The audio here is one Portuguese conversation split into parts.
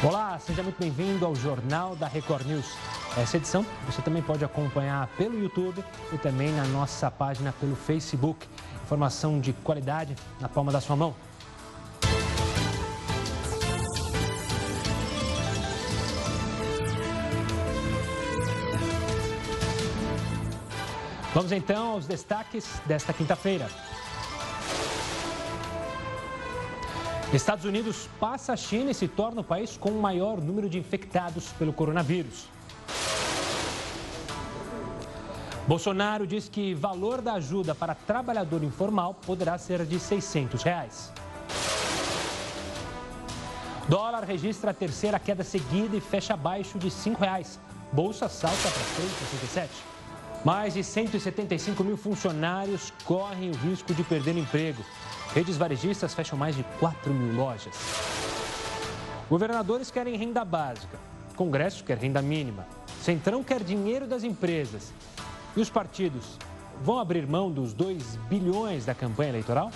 Olá, seja muito bem-vindo ao Jornal da Record News. Essa edição você também pode acompanhar pelo YouTube e também na nossa página pelo Facebook. Informação de qualidade na palma da sua mão. Vamos então aos destaques desta quinta-feira. Estados Unidos passa a China e se torna o país com o maior número de infectados pelo coronavírus. Bolsonaro diz que valor da ajuda para trabalhador informal poderá ser de 600 reais. Dólar registra a terceira queda seguida e fecha abaixo de 5 reais. Bolsa salta para 3,67. Mais de 175 mil funcionários correm o risco de perder emprego. Redes varejistas fecham mais de 4 mil lojas. Governadores querem renda básica. Congresso quer renda mínima. Centrão quer dinheiro das empresas. E os partidos vão abrir mão dos 2 bilhões da campanha eleitoral?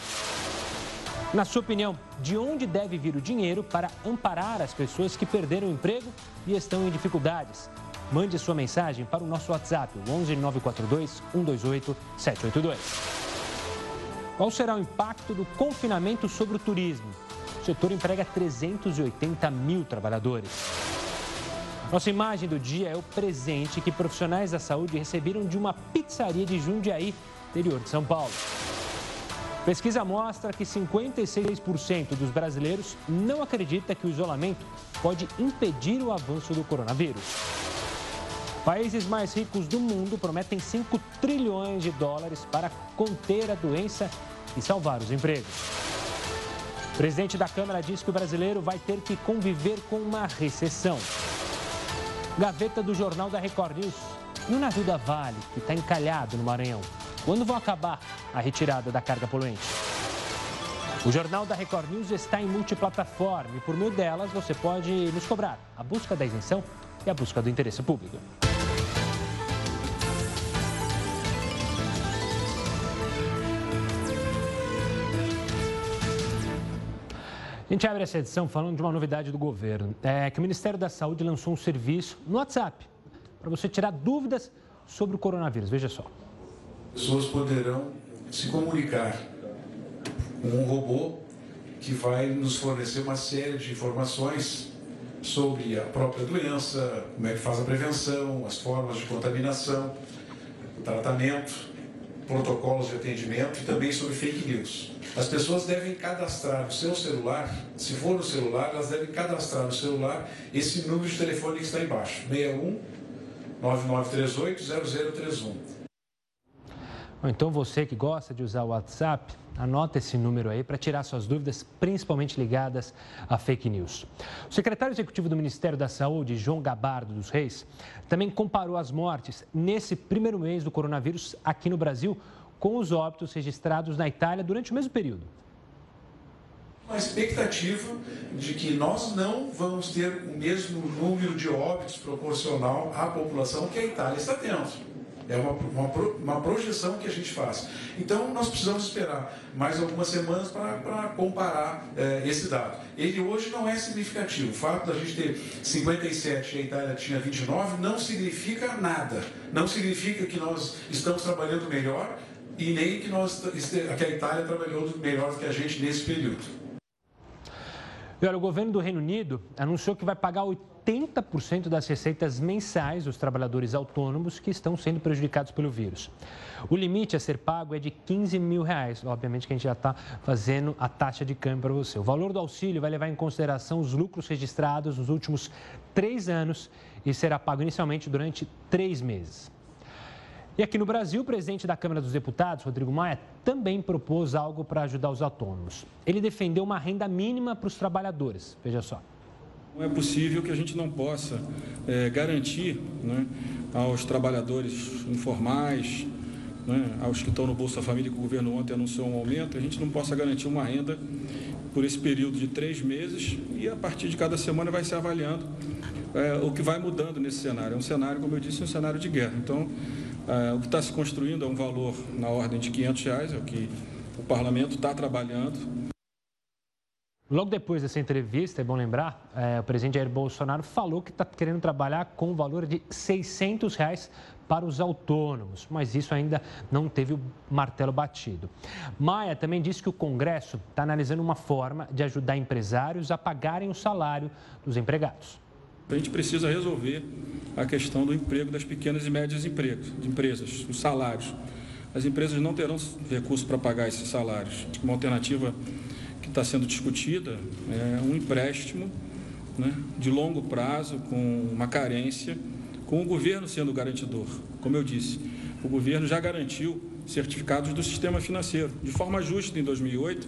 Na sua opinião, de onde deve vir o dinheiro para amparar as pessoas que perderam o emprego e estão em dificuldades? Mande sua mensagem para o nosso WhatsApp, 11 942 128 782. Qual será o impacto do confinamento sobre o turismo? O setor emprega 380 mil trabalhadores. Nossa imagem do dia é o presente que profissionais da saúde receberam de uma pizzaria de Jundiaí, interior de São Paulo. Pesquisa mostra que 56% dos brasileiros não acredita que o isolamento pode impedir o avanço do coronavírus. Países mais ricos do mundo prometem 5 trilhões de dólares para conter a doença e salvar os empregos. O presidente da Câmara diz que o brasileiro vai ter que conviver com uma recessão. Gaveta do Jornal da Record News. E o navio da Vale, que está encalhado no Maranhão. Quando vão acabar a retirada da carga poluente? O Jornal da Record News está em multiplataforma e por meio delas você pode nos cobrar a busca da isenção e a busca do interesse público. A gente abre essa edição falando de uma novidade do governo. É que o Ministério da Saúde lançou um serviço no WhatsApp para você tirar dúvidas sobre o coronavírus. Veja só. Pessoas poderão se comunicar com um robô que vai nos fornecer uma série de informações sobre a própria doença, como é que faz a prevenção, as formas de contaminação, o tratamento protocolos de atendimento e também sobre fake news. As pessoas devem cadastrar no seu celular, se for no celular, elas devem cadastrar no celular esse número de telefone que está embaixo, 61 9938 0031. Então você que gosta de usar o WhatsApp, anota esse número aí para tirar suas dúvidas, principalmente ligadas a fake news. O secretário executivo do Ministério da Saúde, João Gabardo dos Reis, também comparou as mortes nesse primeiro mês do coronavírus aqui no Brasil com os óbitos registrados na Itália durante o mesmo período. Uma expectativa de que nós não vamos ter o mesmo número de óbitos proporcional à população que a Itália está tendo. É uma, uma, uma, projeção que a gente faz. Então, nós precisamos esperar mais algumas semanas para comparar é, esse dado. Ele hoje não é significativo. O fato da gente ter 57 e a Itália tinha 29 não significa nada. Não significa que nós estamos trabalhando melhor e nem que, nós, que a Itália trabalhou melhor que a gente nesse período. E olha, o governo do Reino Unido anunciou que vai pagar 80% das receitas mensais dos trabalhadores autônomos que estão sendo prejudicados pelo vírus. O limite a ser pago é de 15 mil reais. Obviamente que a gente já está fazendo a taxa de câmbio para você. O valor do auxílio vai levar em consideração os lucros registrados nos últimos três anos e será pago inicialmente durante três meses. E aqui no Brasil, o presidente da Câmara dos Deputados, Rodrigo Maia, também propôs algo para ajudar os autônomos. Ele defendeu uma renda mínima para os trabalhadores. Veja só. Não é possível que a gente não possa é, garantir né, aos trabalhadores informais, né, aos que estão no Bolsa Família, que o governo ontem anunciou um aumento, a gente não possa garantir uma renda por esse período de três meses e a partir de cada semana vai se avaliando é, o que vai mudando nesse cenário. É um cenário, como eu disse, um cenário de guerra. Então, é, o que está se construindo é um valor na ordem de 500 reais, é o que o parlamento está trabalhando. Logo depois dessa entrevista, é bom lembrar, é, o presidente Jair Bolsonaro falou que está querendo trabalhar com o valor de 600 reais para os autônomos, mas isso ainda não teve o martelo batido. Maia também disse que o Congresso está analisando uma forma de ajudar empresários a pagarem o salário dos empregados. A gente precisa resolver a questão do emprego das pequenas e médias empresas, os salários. As empresas não terão recurso para pagar esses salários. Uma alternativa está sendo discutida é um empréstimo né, de longo prazo, com uma carência, com o governo sendo garantidor. Como eu disse, o governo já garantiu certificados do sistema financeiro, de forma justa em 2008,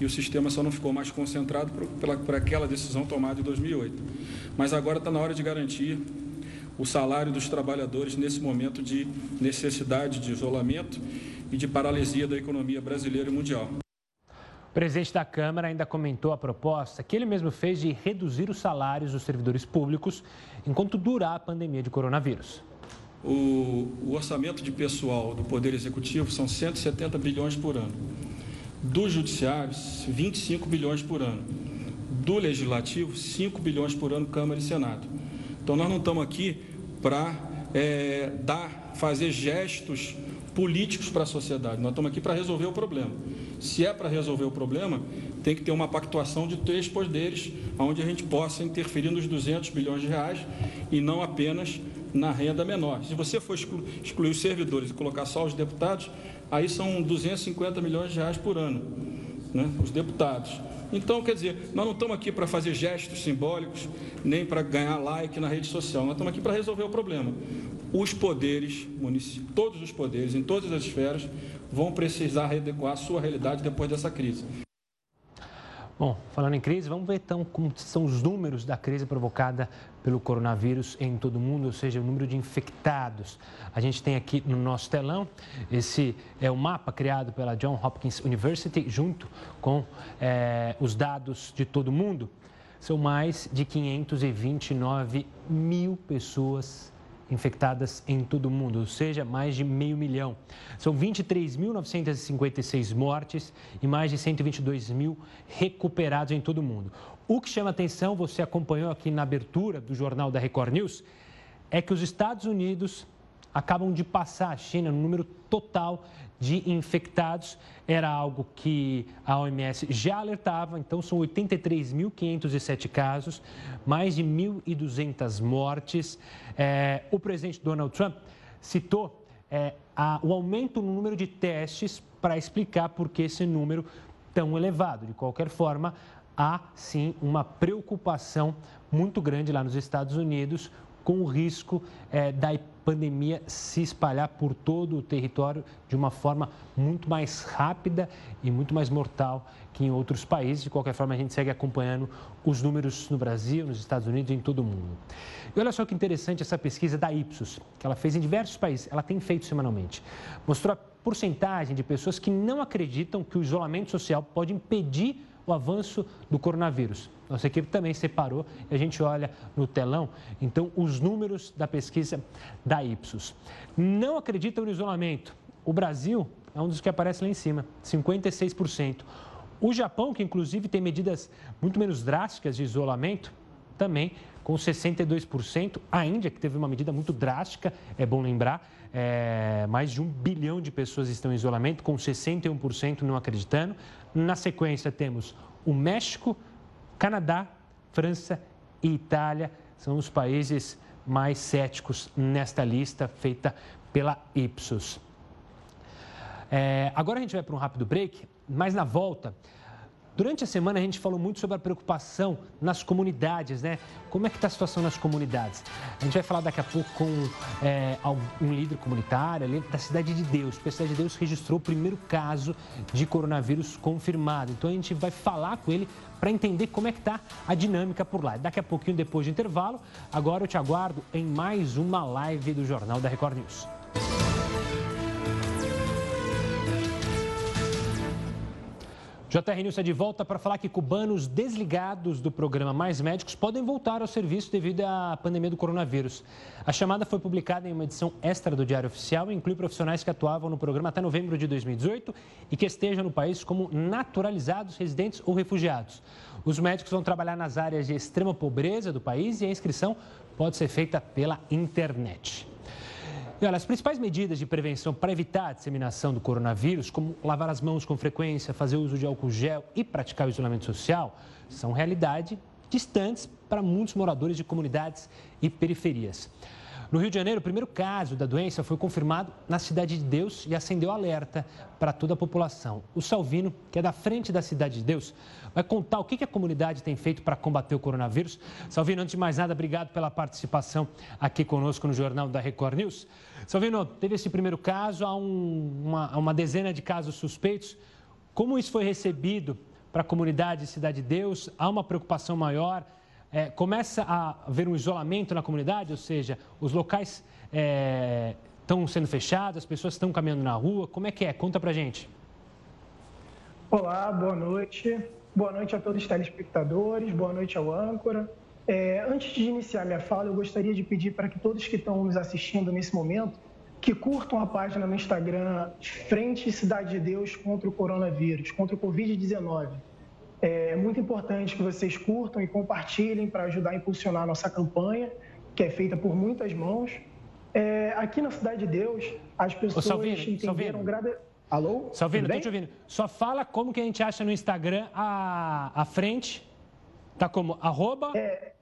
e o sistema só não ficou mais concentrado por, pela, por aquela decisão tomada em 2008. Mas agora está na hora de garantir o salário dos trabalhadores nesse momento de necessidade de isolamento e de paralisia da economia brasileira e mundial presidente da Câmara ainda comentou a proposta que ele mesmo fez de reduzir os salários dos servidores públicos enquanto durar a pandemia de coronavírus. O, o orçamento de pessoal do Poder Executivo são 170 bilhões por ano. Do Judiciário, 25 bilhões por ano. Do Legislativo, 5 bilhões por ano, Câmara e Senado. Então, nós não estamos aqui para é, dar, fazer gestos políticos para a sociedade. Nós estamos aqui para resolver o problema. Se é para resolver o problema, tem que ter uma pactuação de três poderes, onde a gente possa interferir nos 200 bilhões de reais e não apenas na renda menor. Se você for excluir os servidores e colocar só os deputados, aí são 250 milhões de reais por ano, né? os deputados. Então, quer dizer, nós não estamos aqui para fazer gestos simbólicos, nem para ganhar like na rede social, nós estamos aqui para resolver o problema os poderes, todos os poderes, em todas as esferas, vão precisar readequar a sua realidade depois dessa crise. Bom, falando em crise, vamos ver então como são os números da crise provocada pelo coronavírus em todo o mundo, ou seja, o número de infectados. A gente tem aqui no nosso telão, esse é o mapa criado pela John Hopkins University, junto com é, os dados de todo o mundo. São mais de 529 mil pessoas infectadas em todo o mundo, ou seja, mais de meio milhão. São 23.956 mortes e mais de 122 mil recuperados em todo o mundo. O que chama atenção, você acompanhou aqui na abertura do jornal da Record News, é que os Estados Unidos acabam de passar a China no número total de infectados. Era algo que a OMS já alertava, então são 83.507 casos, mais de 1.200 mortes. É, o presidente Donald Trump citou é, a, o aumento no número de testes para explicar por que esse número tão elevado. De qualquer forma, há sim uma preocupação muito grande lá nos Estados Unidos com o risco é, da pandemia se espalhar por todo o território de uma forma muito mais rápida e muito mais mortal que em outros países. De qualquer forma, a gente segue acompanhando os números no Brasil, nos Estados Unidos e em todo o mundo. E olha só que interessante essa pesquisa da Ipsos, que ela fez em diversos países, ela tem feito semanalmente. Mostrou a porcentagem de pessoas que não acreditam que o isolamento social pode impedir o avanço do coronavírus. Nossa equipe também separou e a gente olha no telão, então, os números da pesquisa da Ipsos. Não acreditam no isolamento. O Brasil é um dos que aparece lá em cima, 56%. O Japão, que inclusive tem medidas muito menos drásticas de isolamento, também com 62%. A Índia, que teve uma medida muito drástica, é bom lembrar, é, mais de um bilhão de pessoas estão em isolamento, com 61% não acreditando. Na sequência, temos o México, Canadá, França e Itália. São os países mais céticos nesta lista feita pela Ipsos. É, agora a gente vai para um rápido break, mas na volta Durante a semana a gente falou muito sobre a preocupação nas comunidades, né? Como é que está a situação nas comunidades? A gente vai falar daqui a pouco com é, um líder comunitário ali da Cidade de Deus, a Cidade de Deus registrou o primeiro caso de coronavírus confirmado. Então a gente vai falar com ele para entender como é que está a dinâmica por lá. Daqui a pouquinho, depois do intervalo, agora eu te aguardo em mais uma live do Jornal da Record News. JR News é de volta para falar que cubanos desligados do programa Mais Médicos podem voltar ao serviço devido à pandemia do coronavírus. A chamada foi publicada em uma edição extra do Diário Oficial e inclui profissionais que atuavam no programa até novembro de 2018 e que estejam no país como naturalizados, residentes ou refugiados. Os médicos vão trabalhar nas áreas de extrema pobreza do país e a inscrição pode ser feita pela internet. E olha, as principais medidas de prevenção para evitar a disseminação do coronavírus, como lavar as mãos com frequência, fazer uso de álcool gel e praticar o isolamento social, são realidade distantes para muitos moradores de comunidades e periferias. No Rio de Janeiro, o primeiro caso da doença foi confirmado na Cidade de Deus e acendeu alerta para toda a população. O Salvino, que é da frente da Cidade de Deus, vai contar o que a comunidade tem feito para combater o coronavírus. Salvino, antes de mais nada, obrigado pela participação aqui conosco no Jornal da Record News. Salvino, teve esse primeiro caso, há um, uma, uma dezena de casos suspeitos. Como isso foi recebido para a comunidade de Cidade de Deus? Há uma preocupação maior? É, começa a haver um isolamento na comunidade, ou seja, os locais estão é, sendo fechados, as pessoas estão caminhando na rua. Como é que é? Conta pra gente. Olá, boa noite. Boa noite a todos os telespectadores, boa noite ao âncora. É, antes de iniciar minha fala, eu gostaria de pedir para que todos que estão nos assistindo nesse momento, que curtam a página no Instagram Frente Cidade de Deus contra o Coronavírus, contra o Covid-19. É muito importante que vocês curtam e compartilhem para ajudar a impulsionar a nossa campanha, que é feita por muitas mãos. É, aqui na Cidade de Deus, as pessoas Ô, Salvino, entenderam... Grada... Alô? Salvino, estou te ouvindo. Só fala como que a gente acha no Instagram a, a frente. Tá como? Arroba... É...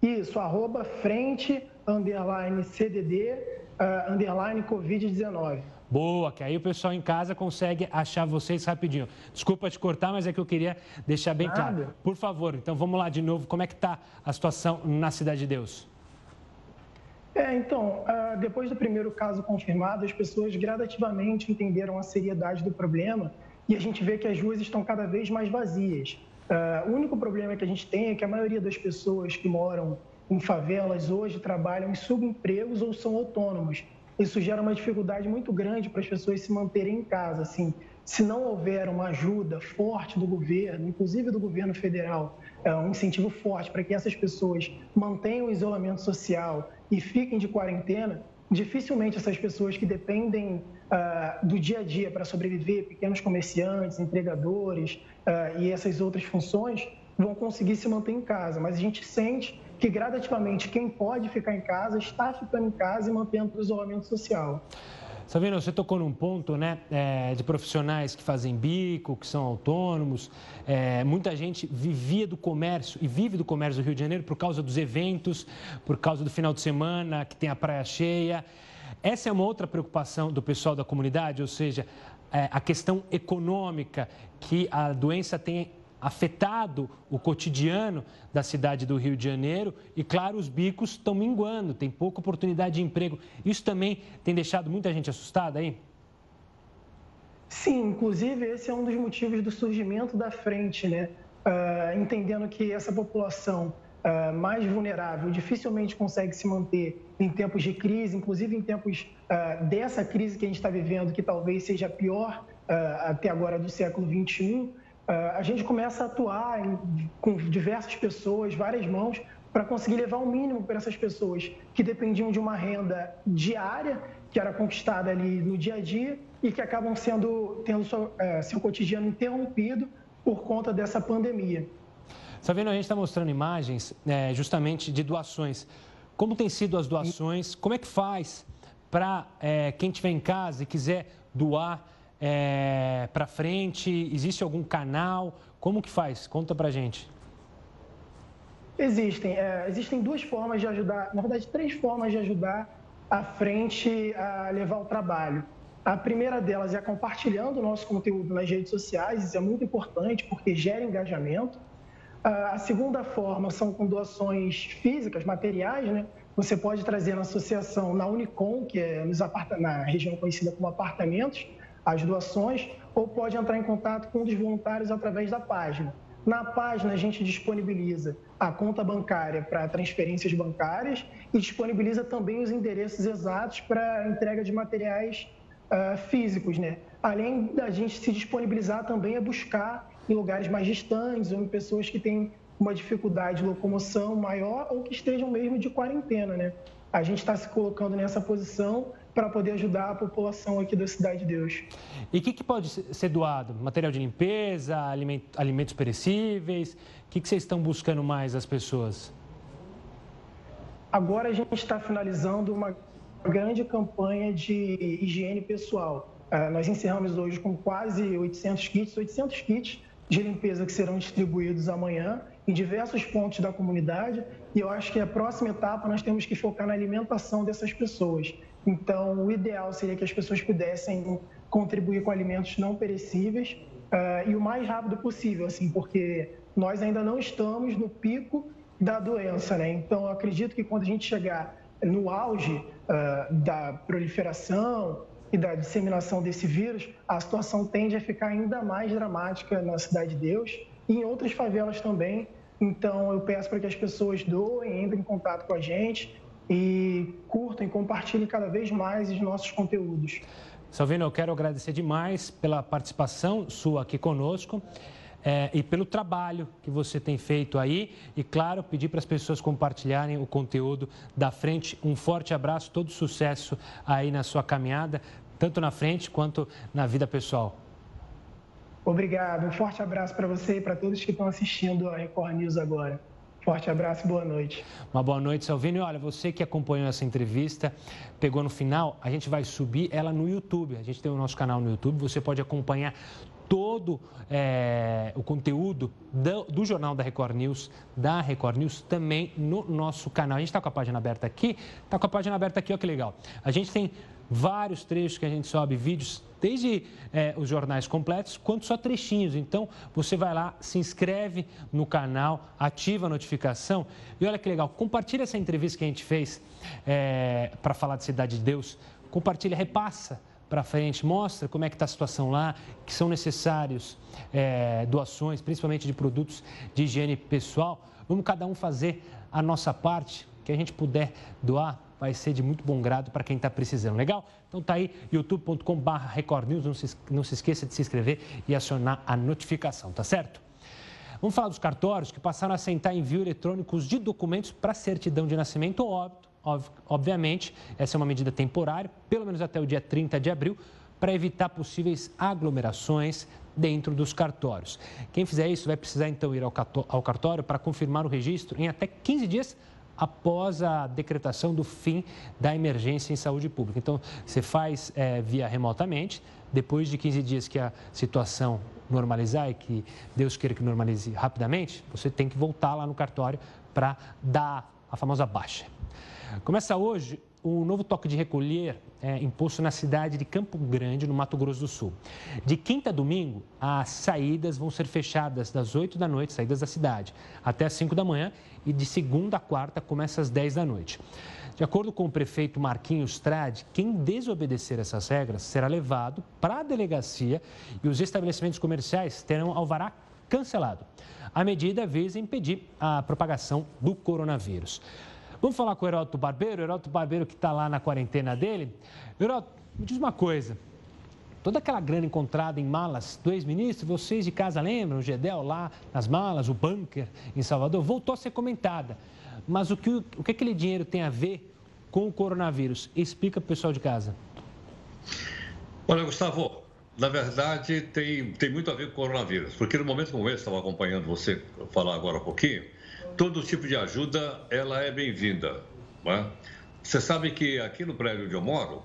Isso, arroba frente, underline CDD, uh, underline Covid-19. Boa, que aí o pessoal em casa consegue achar vocês rapidinho. Desculpa te cortar, mas é que eu queria deixar bem Nada. claro. Por favor, então vamos lá de novo. Como é que está a situação na Cidade de Deus? É, então, ah, depois do primeiro caso confirmado, as pessoas gradativamente entenderam a seriedade do problema e a gente vê que as ruas estão cada vez mais vazias. Ah, o único problema que a gente tem é que a maioria das pessoas que moram em favelas hoje trabalham em subempregos ou são autônomos isso gera uma dificuldade muito grande para as pessoas se manterem em casa. Assim, se não houver uma ajuda forte do governo, inclusive do governo federal, é, um incentivo forte para que essas pessoas mantenham o isolamento social e fiquem de quarentena, dificilmente essas pessoas que dependem uh, do dia a dia para sobreviver, pequenos comerciantes, entregadores uh, e essas outras funções, vão conseguir se manter em casa. Mas a gente sente que gradativamente quem pode ficar em casa está ficando em casa e mantendo o isolamento social. Sabino, você tocou num ponto né, é, de profissionais que fazem bico, que são autônomos. É, muita gente vivia do comércio e vive do comércio do Rio de Janeiro por causa dos eventos, por causa do final de semana, que tem a praia cheia. Essa é uma outra preocupação do pessoal da comunidade, ou seja, é, a questão econômica que a doença tem afetado o cotidiano da cidade do Rio de Janeiro e, claro, os bicos estão minguando, tem pouca oportunidade de emprego. Isso também tem deixado muita gente assustada aí? Sim, inclusive esse é um dos motivos do surgimento da frente, né? Uh, entendendo que essa população uh, mais vulnerável dificilmente consegue se manter em tempos de crise, inclusive em tempos uh, dessa crise que a gente está vivendo, que talvez seja a pior até agora do século 21 a gente começa a atuar em, com diversas pessoas, várias mãos, para conseguir levar o um mínimo para essas pessoas que dependiam de uma renda diária, que era conquistada ali no dia a dia e que acabam sendo tendo seu, é, seu cotidiano interrompido por conta dessa pandemia. Sabino, a gente está mostrando imagens é, justamente de doações. Como tem sido as doações? Como é que faz para é, quem estiver em casa e quiser doar? É, para frente? Existe algum canal? Como que faz? Conta para gente. Existem. É, existem duas formas de ajudar, na verdade, três formas de ajudar a frente a levar o trabalho. A primeira delas é compartilhando o nosso conteúdo nas redes sociais, isso é muito importante porque gera engajamento. A segunda forma são com doações físicas, materiais, né? Você pode trazer na associação, na Unicom, que é nos na região conhecida como apartamentos, as doações ou pode entrar em contato com um dos voluntários através da página. Na página, a gente disponibiliza a conta bancária para transferências bancárias e disponibiliza também os endereços exatos para entrega de materiais uh, físicos, né? além da gente se disponibilizar também a buscar em lugares mais distantes ou em pessoas que têm uma dificuldade de locomoção maior ou que estejam mesmo de quarentena, né? A gente está se colocando nessa posição para poder ajudar a população aqui da Cidade de Deus. E o que, que, pode ser doado? Material de limpeza, alimentos perecíveis? O que, que vocês estão buscando mais as pessoas? Agora a gente está finalizando uma grande campanha de higiene pessoal. Uh, nós encerramos hoje com quase 800 kits, 800 kits de limpeza que serão distribuídos amanhã em diversos pontos da comunidade. E eu acho que a próxima etapa nós temos que focar na alimentação dessas pessoas. Então, o ideal seria que as pessoas pudessem contribuir com alimentos não perecíveis uh, e o mais rápido possível, assim, porque nós ainda não estamos no pico da doença, né? Então, acredito que quando a gente chegar no auge uh, da proliferação e da disseminação desse vírus, a situação tende a ficar ainda mais dramática na Cidade de Deus e em outras favelas também. Então, eu peço para que as pessoas doem, entrem em contato com a gente e curtam e compartilhem cada vez mais os nossos conteúdos. Salvino, eu quero agradecer demais pela participação sua aqui conosco. É, e pelo trabalho que você tem feito aí. E, claro, pedir para as pessoas compartilharem o conteúdo da frente. Um forte abraço, todo sucesso aí na sua caminhada, tanto na frente quanto na vida pessoal. Obrigado. Um forte abraço para você e para todos que estão assistindo a Record News agora. Forte abraço boa noite. Uma boa noite, Salvini. Olha, você que acompanhou essa entrevista, pegou no final, a gente vai subir ela no YouTube. A gente tem o nosso canal no YouTube, você pode acompanhar todo é, o conteúdo do, do, Jornal da Record News, da Record News, também no nosso canal. A gente está com a página aberta aqui, está com a página aberta aqui, olha que legal. A gente tem vários trechos que a gente sobe, vídeos, desde é, os jornais completos, quanto só trechinhos. Então, você vai lá, se inscreve no canal, ativa a notificação e olha que legal, compartilha essa entrevista que a gente fez é, para falar de Cidade de Deus, compartilha, repassa para frente, mostra como é que está a situação lá, que são necessários é, doações, principalmente de produtos de higiene pessoal. Vamos cada um fazer a nossa parte, que a gente puder doar, vai ser de muito bom grado para quem está precisando. Legal? Então tá aí, youtube.com.br Record News. Não se, não se esqueça de se inscrever e acionar a notificação, tá certo? Vamos falar dos cartórios que passaram a aceitar envio eletrônicos de documentos para certidão de nascimento ou óbito. Obviamente, essa é uma medida temporária, pelo menos até o dia 30 de abril, para evitar possíveis aglomerações dentro dos cartórios. Quem fizer isso vai precisar então ir ao cartório para confirmar o registro em até 15 dias após a decretação do fim da emergência em saúde pública. Então, você faz é, via remotamente, depois de 15 dias que a situação normalizar e que Deus queira que normalize rapidamente, você tem que voltar lá no cartório para dar a famosa baixa. Começa hoje o novo toque de recolher é, imposto na cidade de Campo Grande, no Mato Grosso do Sul. De quinta a domingo, as saídas vão ser fechadas das 8 da noite, saídas da cidade, até as 5 da manhã, e de segunda a quarta começa às 10 da noite. De acordo com o prefeito Marquinhos Trade, quem desobedecer essas regras será levado para a delegacia e os estabelecimentos comerciais terão alvará cancelado. A medida visa impedir a propagação do coronavírus. Vamos falar com o Heródoto Barbeiro, o Heródoto Barbeiro que está lá na quarentena dele. Heródoto, me diz uma coisa. Toda aquela grana encontrada em malas do ex-ministro, vocês de casa lembram? O Gedel lá nas malas, o bunker em Salvador, voltou a ser comentada. Mas o que, o que aquele dinheiro tem a ver com o coronavírus? Explica para o pessoal de casa. Olha, Gustavo, na verdade tem, tem muito a ver com o coronavírus, porque no momento como esse, estava acompanhando você falar agora um pouquinho, todo tipo de ajuda ela é bem-vinda. É? Você sabe que aqui no prédio onde eu moro,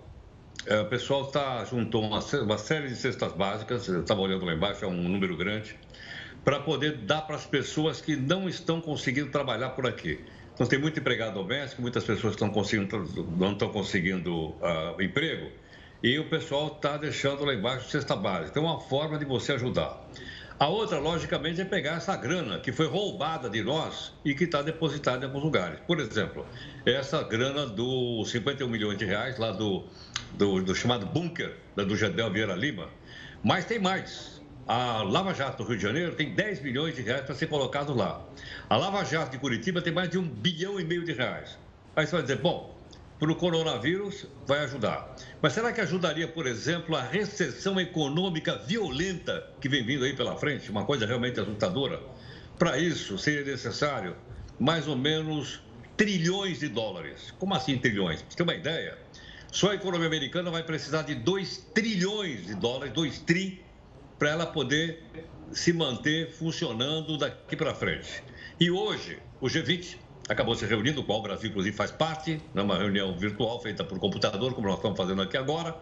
é, o pessoal tá, juntou uma, uma série de cestas básicas, eu estava olhando lá embaixo, é um número grande, para poder dar para as pessoas que não estão conseguindo trabalhar por aqui. Então, tem muito empregado doméstico, muitas pessoas estão conseguindo, não estão conseguindo uh, emprego, e o pessoal está deixando lá embaixo cesta básica. Então, é uma forma de você ajudar. A outra, logicamente, é pegar essa grana que foi roubada de nós e que está depositada em alguns lugares. Por exemplo, essa grana dos 51 milhões de reais lá do, do, do chamado bunker do Gedel Vieira Lima. Mas tem mais. A Lava Jato do Rio de Janeiro tem 10 milhões de reais para ser colocado lá. A Lava Jato de Curitiba tem mais de um bilhão e meio de reais. Aí você vai dizer, bom, para o coronavírus, vai ajudar. Mas será que ajudaria, por exemplo, a recessão econômica violenta que vem vindo aí pela frente? Uma coisa realmente assustadora? Para isso, seria necessário mais ou menos trilhões de dólares. Como assim trilhões? Você ter uma ideia, só a economia americana vai precisar de 2 trilhões de dólares, 2 tri, para ela poder se manter funcionando daqui para frente. E hoje, o G20 acabou se reunindo, o qual o Brasil, inclusive, faz parte, numa reunião virtual feita por computador, como nós estamos fazendo aqui agora,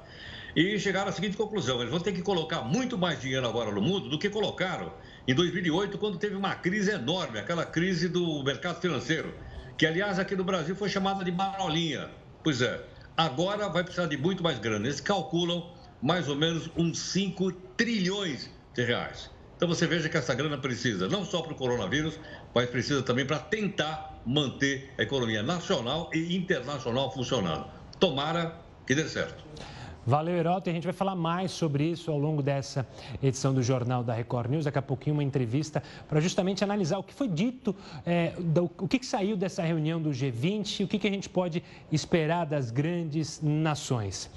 e chegaram à seguinte conclusão: eles vão ter que colocar muito mais dinheiro agora no mundo do que colocaram em 2008, quando teve uma crise enorme, aquela crise do mercado financeiro, que, aliás, aqui no Brasil foi chamada de marolinha. Pois é, agora vai precisar de muito mais grana. Eles calculam mais ou menos uns 5 trilhões de reais. Então você veja que essa grana precisa não só para o coronavírus, mas precisa também para tentar manter a economia nacional e internacional funcionando. Tomara que dê certo. Valeu, Heroto. E a gente vai falar mais sobre isso ao longo dessa edição do Jornal da Record News. Daqui a pouquinho, uma entrevista para justamente analisar o que foi dito, é, do, o que, que, saiu dessa reunião do G20 e o que, que a gente pode esperar das grandes nações.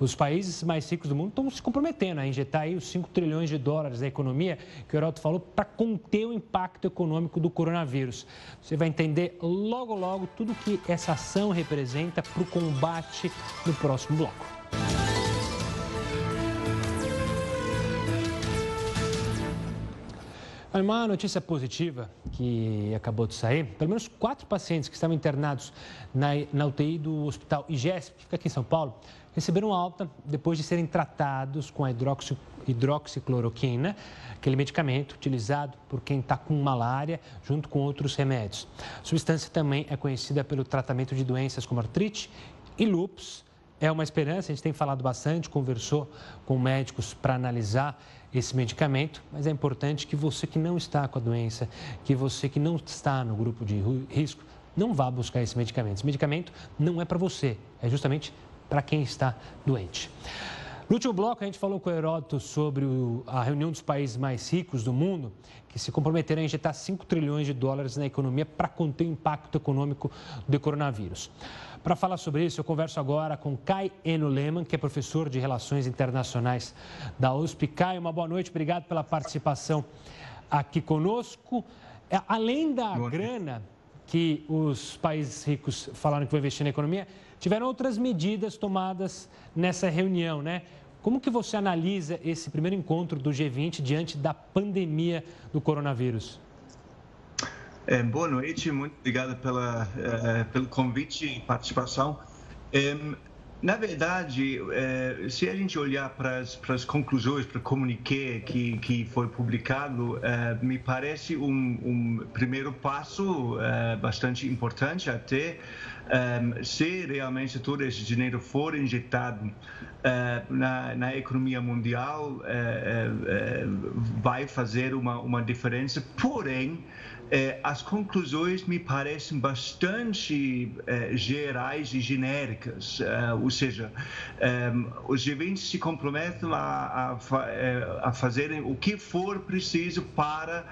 Os países mais ricos do mundo estão se comprometendo a injetar aí os 5 trilhões de dólares da economia que o Heroto falou para conter o impacto econômico do coronavírus. Você vai entender logo, logo tudo que essa ação representa para o combate no próximo bloco. Uma notícia positiva que acabou de sair: pelo menos quatro pacientes que estavam internados na, na UTI do Hospital IGESP, que fica aqui em São Paulo, receberam alta depois de serem tratados com a hidroxi, hidroxicloroquina, aquele medicamento utilizado por quem está com malária, junto com outros remédios. A substância também é conhecida pelo tratamento de doenças como artrite e lúpus. É uma esperança, a gente tem falado bastante, conversou com médicos para analisar esse medicamento, mas é importante que você que não está com a doença, que você que não está no grupo de risco, não vá buscar esse medicamento. Esse medicamento não é para você, é justamente para quem está doente. No último bloco, a gente falou com o Heródoto sobre a reunião dos países mais ricos do mundo, que se comprometeram a injetar 5 trilhões de dólares na economia para conter o impacto econômico do coronavírus. Para falar sobre isso, eu converso agora com Kai Eno Lehmann, que é professor de Relações Internacionais da USP. Kai, uma boa noite, obrigado pela participação aqui conosco. É, além da grana que os países ricos falaram que vão investir na economia, tiveram outras medidas tomadas nessa reunião, né? Como que você analisa esse primeiro encontro do G20 diante da pandemia do coronavírus? É, boa noite, muito obrigado pela, uh, pelo convite e participação. Um, na verdade, se a gente olhar para as, para as conclusões, para o comuniqué que, que foi publicado, me parece um, um primeiro passo bastante importante até um, se realmente todo esse dinheiro for injetado na, na economia mundial, vai fazer uma, uma diferença, porém, é, as conclusões me parecem bastante é, gerais e genéricas, é, ou seja, os G20 se comprometem a, a, a fazerem o que for preciso para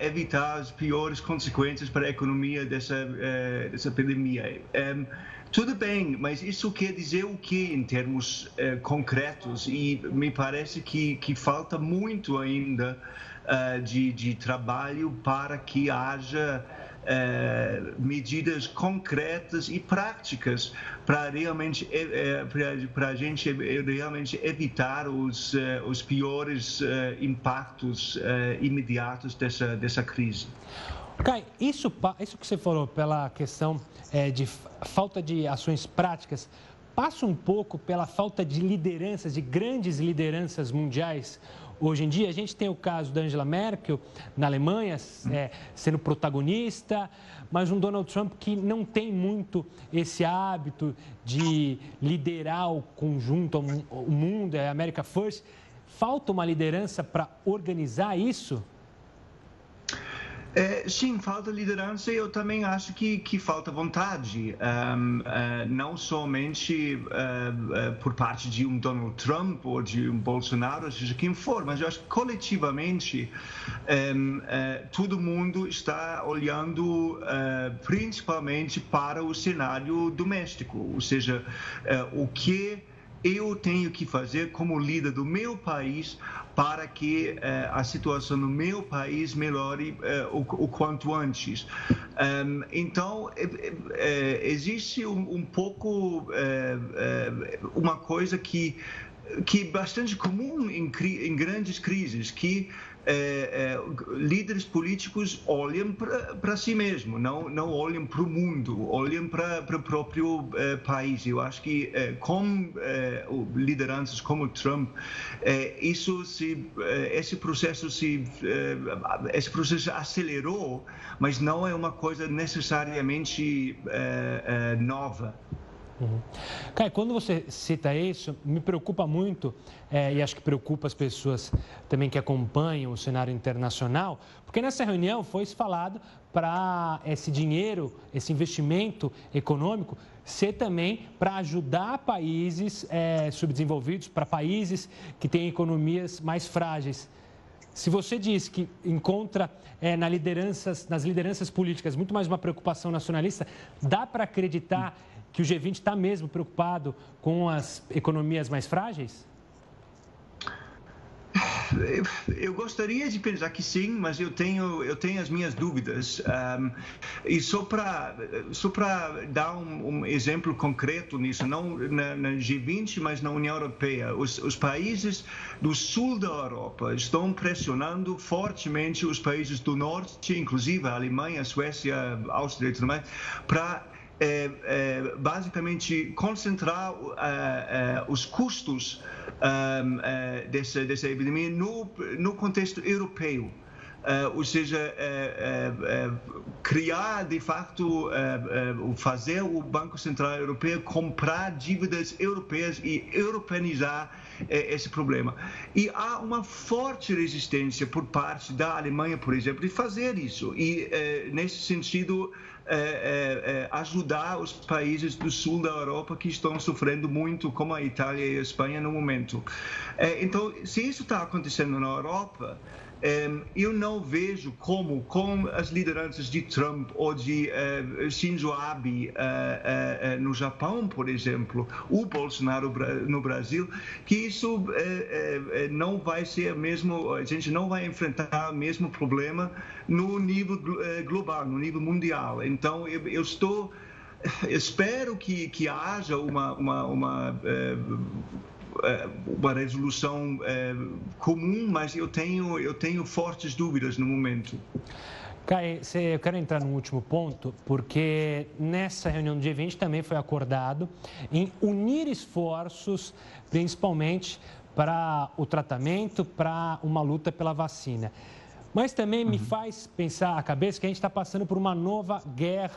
evitar as piores consequências para a economia dessa, dessa pandemia. Tudo bem, mas isso quer dizer o que em termos concretos? E me parece que, que falta muito ainda uh, de, de trabalho para que haja uh, medidas concretas e práticas para realmente eh, para a gente realmente evitar os, os piores impactos imediatos dessa dessa crise. Kai, isso, isso que você falou pela questão é, de falta de ações práticas passa um pouco pela falta de lideranças, de grandes lideranças mundiais Hoje em dia, a gente tem o caso da Angela Merkel na Alemanha é, sendo protagonista, mas um Donald Trump que não tem muito esse hábito de liderar o conjunto, o mundo, é America First. Falta uma liderança para organizar isso? É, sim, falta liderança e eu também acho que, que falta vontade, um, uh, eh, não somente uh, uh, por parte de um Donald Trump ou de um Bolsonaro, seja quem for, mas eu acho que coletivamente um, todo mundo está olhando principalmente para o cenário doméstico, ou seja, o que eu tenho que fazer como líder do meu país para que eh, a situação no meu país melhore eh, o, o, quanto antes. Um, então, eh, existe um, um pouco uma coisa que que é bastante comum em, em grandes crises, que é, é, líderes políticos olham para si mesmo, não, não olham para o mundo, olham para o próprio é, país. Eu acho que é, com é, lideranças como Trump, é, isso se, esse processo se esse processo acelerou, mas não é uma coisa necessariamente nova. Uhum. Kai, quando você cita isso, me preocupa muito, é, e acho que preocupa as pessoas também que acompanham o cenário internacional, porque nessa reunião foi falado para esse dinheiro, esse investimento econômico, ser também para ajudar países é, subdesenvolvidos, para países que têm economias mais frágeis. Se você diz que encontra é, na lideranças, nas lideranças políticas muito mais uma preocupação nacionalista, dá para acreditar que o G20 está mesmo preocupado com as economias mais frágeis? Eu gostaria de pensar que sim, mas eu tenho eu tenho as minhas dúvidas. Um, e só para só para dar um, um, exemplo concreto nisso, não na, na, G20, mas na União Europeia, os, os países do sul da Europa estão pressionando fortemente os países do norte, inclusive a Alemanha, a Suécia, a Áustria e tudo mais, para é, é, basicamente concentrar é, é os custos é, dessa, dessa epidemia no, no contexto europeu. Uh, ou seja, uh, uh, criar de facto, fazer o Banco Central Europeu comprar dívidas europeias e europeanizar esse problema. E há uma forte resistência por parte da Alemanha, por exemplo, de fazer isso. E, nesse sentido, é, é, é, ajudar os países do sul da Europa que estão sofrendo muito, como a Itália e a Espanha no momento. É, então, se isso está acontecendo na Europa, eu não vejo como, com as lideranças de Trump ou de uh, Shinzo Abe uh, uh, no Japão, por exemplo, o Bolsonaro no Brasil, que isso não vai ser mesmo, a gente não vai enfrentar o mesmo problema no nível global, no nível mundial. Então, eu, estou espero que, que haja uma, uma, uma é, uma resolução é, comum, mas eu tenho, eu tenho fortes dúvidas no momento. Kai, eu quero entrar no último ponto, porque nessa reunião do G20 também foi acordado em unir esforços, principalmente para o tratamento, para uma luta pela vacina. Mas também me uhum. faz pensar a cabeça que a gente está passando por uma nova guerra.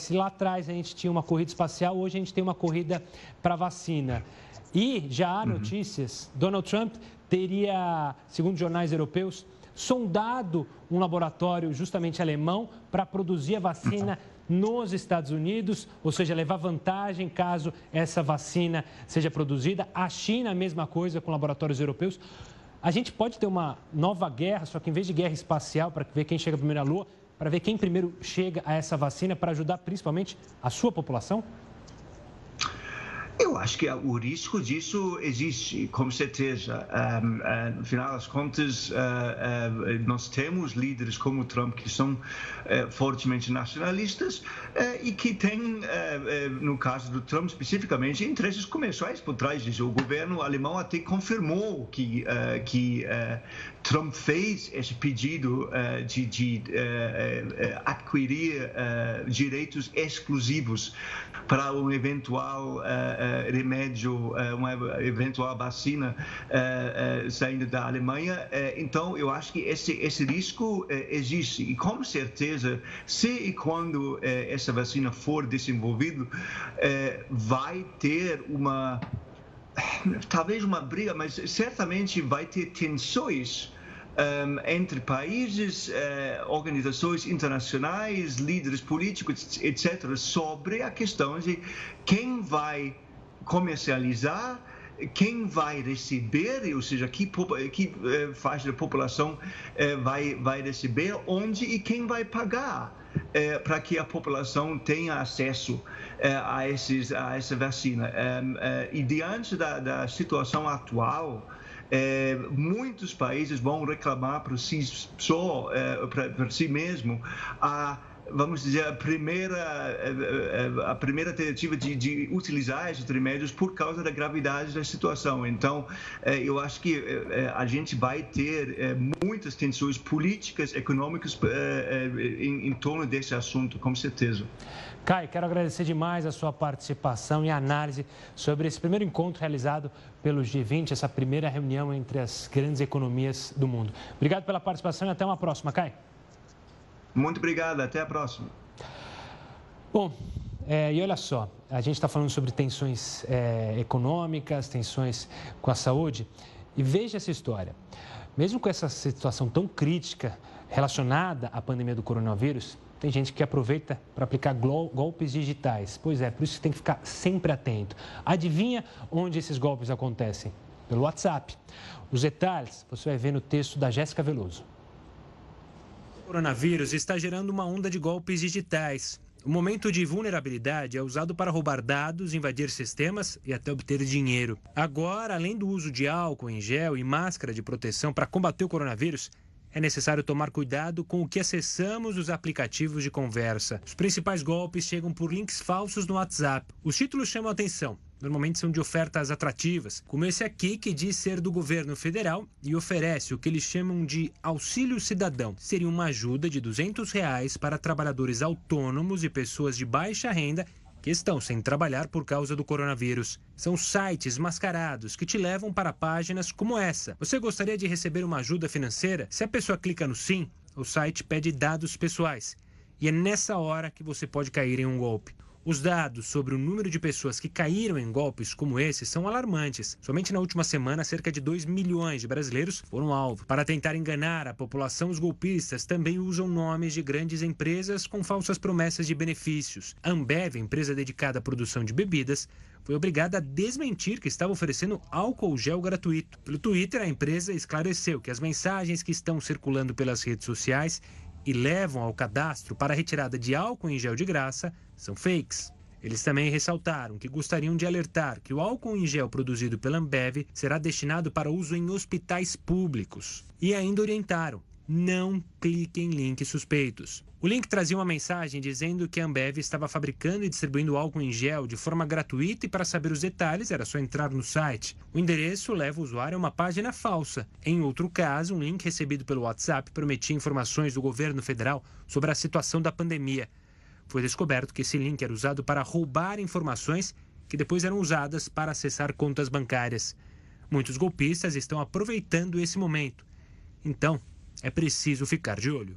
Se lá atrás a gente tinha uma corrida espacial, hoje a gente tem uma corrida para vacina. E já há uhum. notícias. Donald Trump teria, segundo jornais europeus, sondado um laboratório justamente alemão para produzir a vacina nos Estados Unidos, ou seja, levar vantagem caso essa vacina seja produzida. A China, a mesma coisa com laboratórios europeus. A gente pode ter uma nova guerra, só que em vez de guerra espacial para ver quem chega primeiro à Lua, para ver quem primeiro chega a essa vacina para ajudar principalmente a sua população? Eu acho que o risco disso existe, com certeza. Um, uh, no final das contas, uh, uh, nós temos líderes como Trump que são fortemente nacionalistas e que têm, no caso do Trump especificamente, interesses comerciais por trás disso. O governo alemão até confirmou que, que Trump fez esse pedido de, de adquirir direitos exclusivos para um eventual uh, remédio, uh, uma eventual vacina uh, saindo da Alemanha. então, eu acho que esse, esse risco existe. E com certeza, se e quando essa vacina for desenvolvida, vai ter uma talvez uma briga, mas certamente vai ter tensões um, entre países, uh, organizações internacionais, líderes políticos, etc., sobre a questão de quem vai comercializar quem vai receber, ou seja, que, que eh, faixa da população eh, vai, vai receber, onde e quem vai pagar para que a população tenha acesso a, esses, a essa vacina. e diante da, da situação atual, é, muitos países vão reclamar por si só, é, para si mesmo, a vamos dizer, a primeira, eh, eh, a primeira tentativa de, de, utilizar esses remédios por causa da gravidade da situação. Então, eh, eu acho que a gente vai ter muitas tensões políticas, econômicas em, em torno desse assunto, com certeza. Kai, quero agradecer demais a sua participação e análise sobre esse primeiro encontro realizado pelo G20, essa primeira reunião entre as grandes economias do mundo. Obrigado pela participação e até uma próxima, Kai. Muito obrigado, até a próxima. Bom, é, e olha só, a gente está falando sobre tensões é, econômicas, tensões com a saúde, e veja essa história. Mesmo com essa situação tão crítica relacionada à pandemia do coronavírus, tem gente que aproveita para aplicar golpes digitais. Pois é, por isso tem que ficar sempre atento. Adivinha onde esses golpes acontecem? Pelo WhatsApp. Os detalhes você vai ver no texto da Jéssica Veloso. O coronavírus está gerando uma onda de golpes digitais. O momento de vulnerabilidade é usado para roubar dados, invadir sistemas e até obter dinheiro. Agora, além do uso de álcool em gel e máscara de proteção para combater o coronavírus, é necessário tomar cuidado com o que acessamos dos aplicativos de conversa. Os principais golpes chegam por links falsos no WhatsApp. Os títulos chamam a atenção normalmente são de ofertas atrativas, como esse aqui que diz ser do governo federal e oferece o que eles chamam de auxílio cidadão. Seria uma ajuda de 200 reais para trabalhadores autônomos e pessoas de baixa renda que estão sem trabalhar por causa do coronavírus. São sites mascarados que te levam para páginas como essa. Você gostaria de receber uma ajuda financeira? Se a pessoa clica no sim, o site pede dados pessoais. E é nessa hora que você pode cair em um golpe. Os dados sobre o número de pessoas que caíram em golpes como esse são alarmantes. Somente na última semana, cerca de 2 milhões de brasileiros foram alvo. Para tentar enganar a população, os golpistas também usam nomes de grandes empresas com falsas promessas de benefícios. A Ambev, empresa dedicada à produção de bebidas, foi obrigada a desmentir que estava oferecendo álcool gel gratuito. Pelo Twitter, a empresa esclareceu que as mensagens que estão circulando pelas redes sociais e levam ao cadastro para retirada de álcool em gel de graça são fakes. Eles também ressaltaram que gostariam de alertar que o álcool em gel produzido pela Ambev será destinado para uso em hospitais públicos. E ainda orientaram: não clique em links suspeitos. O link trazia uma mensagem dizendo que a Ambev estava fabricando e distribuindo álcool em gel de forma gratuita e para saber os detalhes era só entrar no site. O endereço leva o usuário a uma página falsa. Em outro caso, um link recebido pelo WhatsApp prometia informações do governo federal sobre a situação da pandemia. Foi descoberto que esse link era usado para roubar informações que depois eram usadas para acessar contas bancárias. Muitos golpistas estão aproveitando esse momento. Então, é preciso ficar de olho.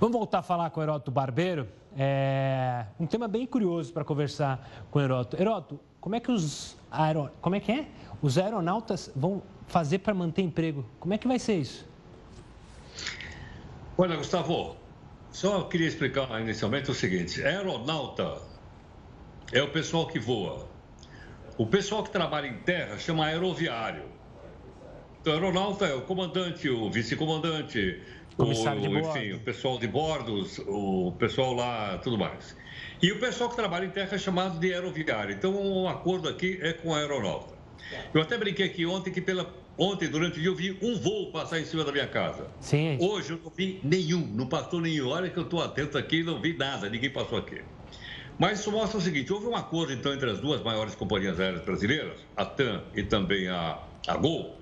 Vamos voltar a falar com o Heroto Barbeiro. É um tema bem curioso para conversar com o Heroto. Heroto, como é que os aero... como é que é? Os aeronautas vão fazer para manter emprego? Como é que vai ser isso? Olha, Gustavo, só queria explicar inicialmente o seguinte: aeronauta é o pessoal que voa. O pessoal que trabalha em terra chama aeroviário. Então, aeronauta é o comandante, o vice-comandante, o, enfim, o pessoal de bordos, o pessoal lá, tudo mais. E o pessoal que trabalha em terra é chamado de aeroviário. Então, o um acordo aqui é com a aeronauta. Eu até brinquei aqui ontem que pela Ontem, durante o dia, eu vi um voo passar em cima da minha casa. Sim. Hoje eu não vi nenhum, não passou nenhum. Olha que eu estou atento aqui e não vi nada, ninguém passou aqui. Mas isso mostra o seguinte: houve um acordo então entre as duas maiores companhias aéreas brasileiras, a TAM e também a, a Gol,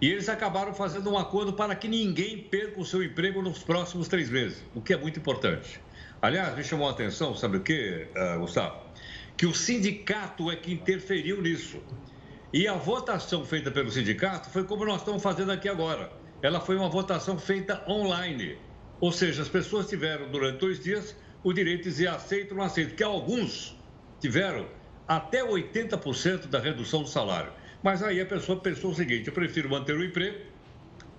e eles acabaram fazendo um acordo para que ninguém perca o seu emprego nos próximos três meses, o que é muito importante. Aliás, me chamou a atenção, sabe o que, uh, Gustavo? Que o sindicato é que interferiu nisso. E a votação feita pelo sindicato foi como nós estamos fazendo aqui agora. Ela foi uma votação feita online. Ou seja, as pessoas tiveram durante dois dias o direito de dizer aceito ou não aceito, que alguns tiveram até 80% da redução do salário. Mas aí a pessoa pensou o seguinte: eu prefiro manter o emprego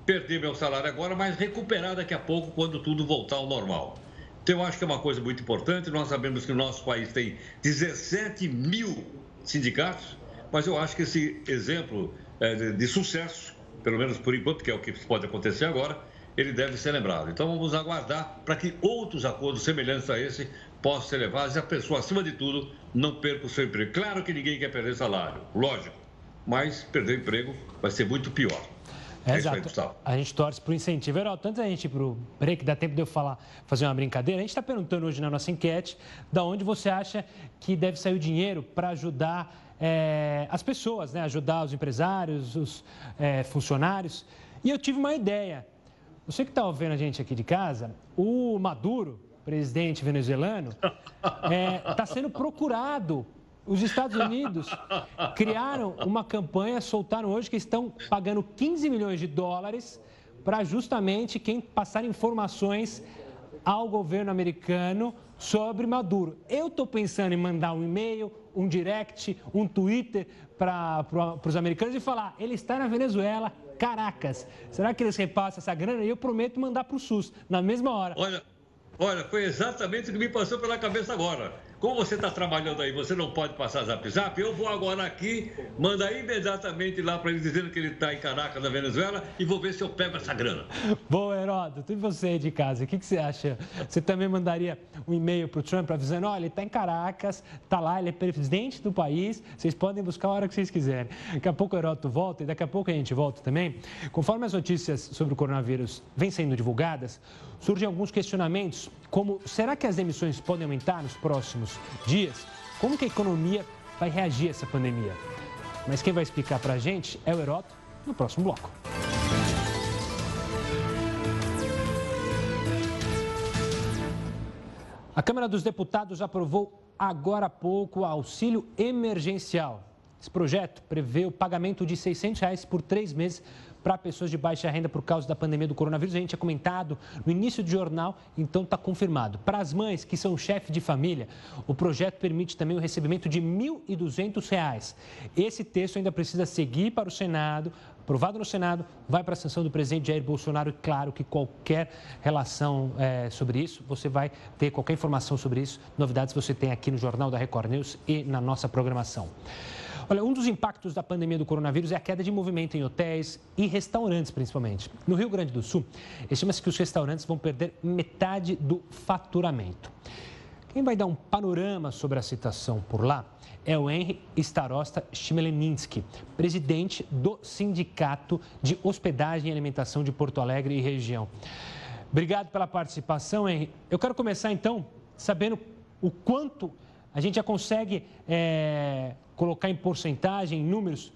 perder meu salário agora, mas recuperar daqui a pouco quando tudo voltar ao normal. Então, eu acho que é uma coisa muito importante. Nós sabemos que o nosso país tem 17 mil sindicatos, mas eu acho que esse exemplo é, de, de sucesso, pelo menos por enquanto, que é o que pode acontecer agora, ele deve ser lembrado. Então, vamos aguardar para que outros acordos semelhantes a esse possam ser levados e a pessoa, acima de tudo, não perca o seu emprego. Claro que ninguém quer perder salário, lógico, mas perder o emprego vai ser muito pior. É, é exato. Aí, a gente torce para o incentivo. Herói, tanto a gente para o break, dá tempo de eu falar, fazer uma brincadeira. A gente está perguntando hoje na nossa enquete da onde você acha que deve sair o dinheiro para ajudar é, as pessoas, né? ajudar os empresários, os é, funcionários. E eu tive uma ideia. Você que está ouvindo a gente aqui de casa, o Maduro, presidente venezuelano, está tá sendo procurado os Estados Unidos criaram uma campanha, soltaram hoje que estão pagando 15 milhões de dólares para justamente quem passar informações ao governo americano sobre Maduro. Eu estou pensando em mandar um e-mail, um direct, um Twitter para os americanos e falar: ele está na Venezuela, Caracas. Será que eles repassam essa grana? E eu prometo mandar para o SUS na mesma hora. Olha, olha, foi exatamente o que me passou pela cabeça agora. Como você está trabalhando aí, você não pode passar zap zap, eu vou agora aqui, mandar imediatamente lá para ele dizendo que ele está em Caracas, na Venezuela, e vou ver se eu pego essa grana. Bom, Heródoto, e você de casa, o que, que você acha? Você também mandaria um e-mail para o Trump avisando, olha, ele está em Caracas, está lá, ele é presidente do país, vocês podem buscar a hora que vocês quiserem. Daqui a pouco o Heródoto volta e daqui a pouco a gente volta também. Conforme as notícias sobre o coronavírus vêm sendo divulgadas, surgem alguns questionamentos, como será que as emissões podem aumentar nos próximos dias? Como que a economia vai reagir a essa pandemia? Mas quem vai explicar para a gente é o Heroto no próximo bloco. A Câmara dos Deputados aprovou agora há pouco o auxílio emergencial. Esse projeto prevê o pagamento de 600 reais por três meses para pessoas de baixa renda por causa da pandemia do coronavírus. A gente tinha comentado no início do jornal, então está confirmado. Para as mães que são chefe de família, o projeto permite também o recebimento de R$ 1.200. Esse texto ainda precisa seguir para o Senado, aprovado no Senado, vai para a sanção do presidente Jair Bolsonaro. E claro que qualquer relação é, sobre isso, você vai ter qualquer informação sobre isso, novidades você tem aqui no Jornal da Record News e na nossa programação. Olha, um dos impactos da pandemia do coronavírus é a queda de movimento em hotéis e restaurantes, principalmente. No Rio Grande do Sul, estima-se que os restaurantes vão perder metade do faturamento. Quem vai dar um panorama sobre a situação por lá é o Henry Starosta Chmeleninski, presidente do Sindicato de Hospedagem e Alimentação de Porto Alegre e região. Obrigado pela participação, Henry. Eu quero começar então sabendo o quanto a gente já consegue é, colocar em porcentagem, em números,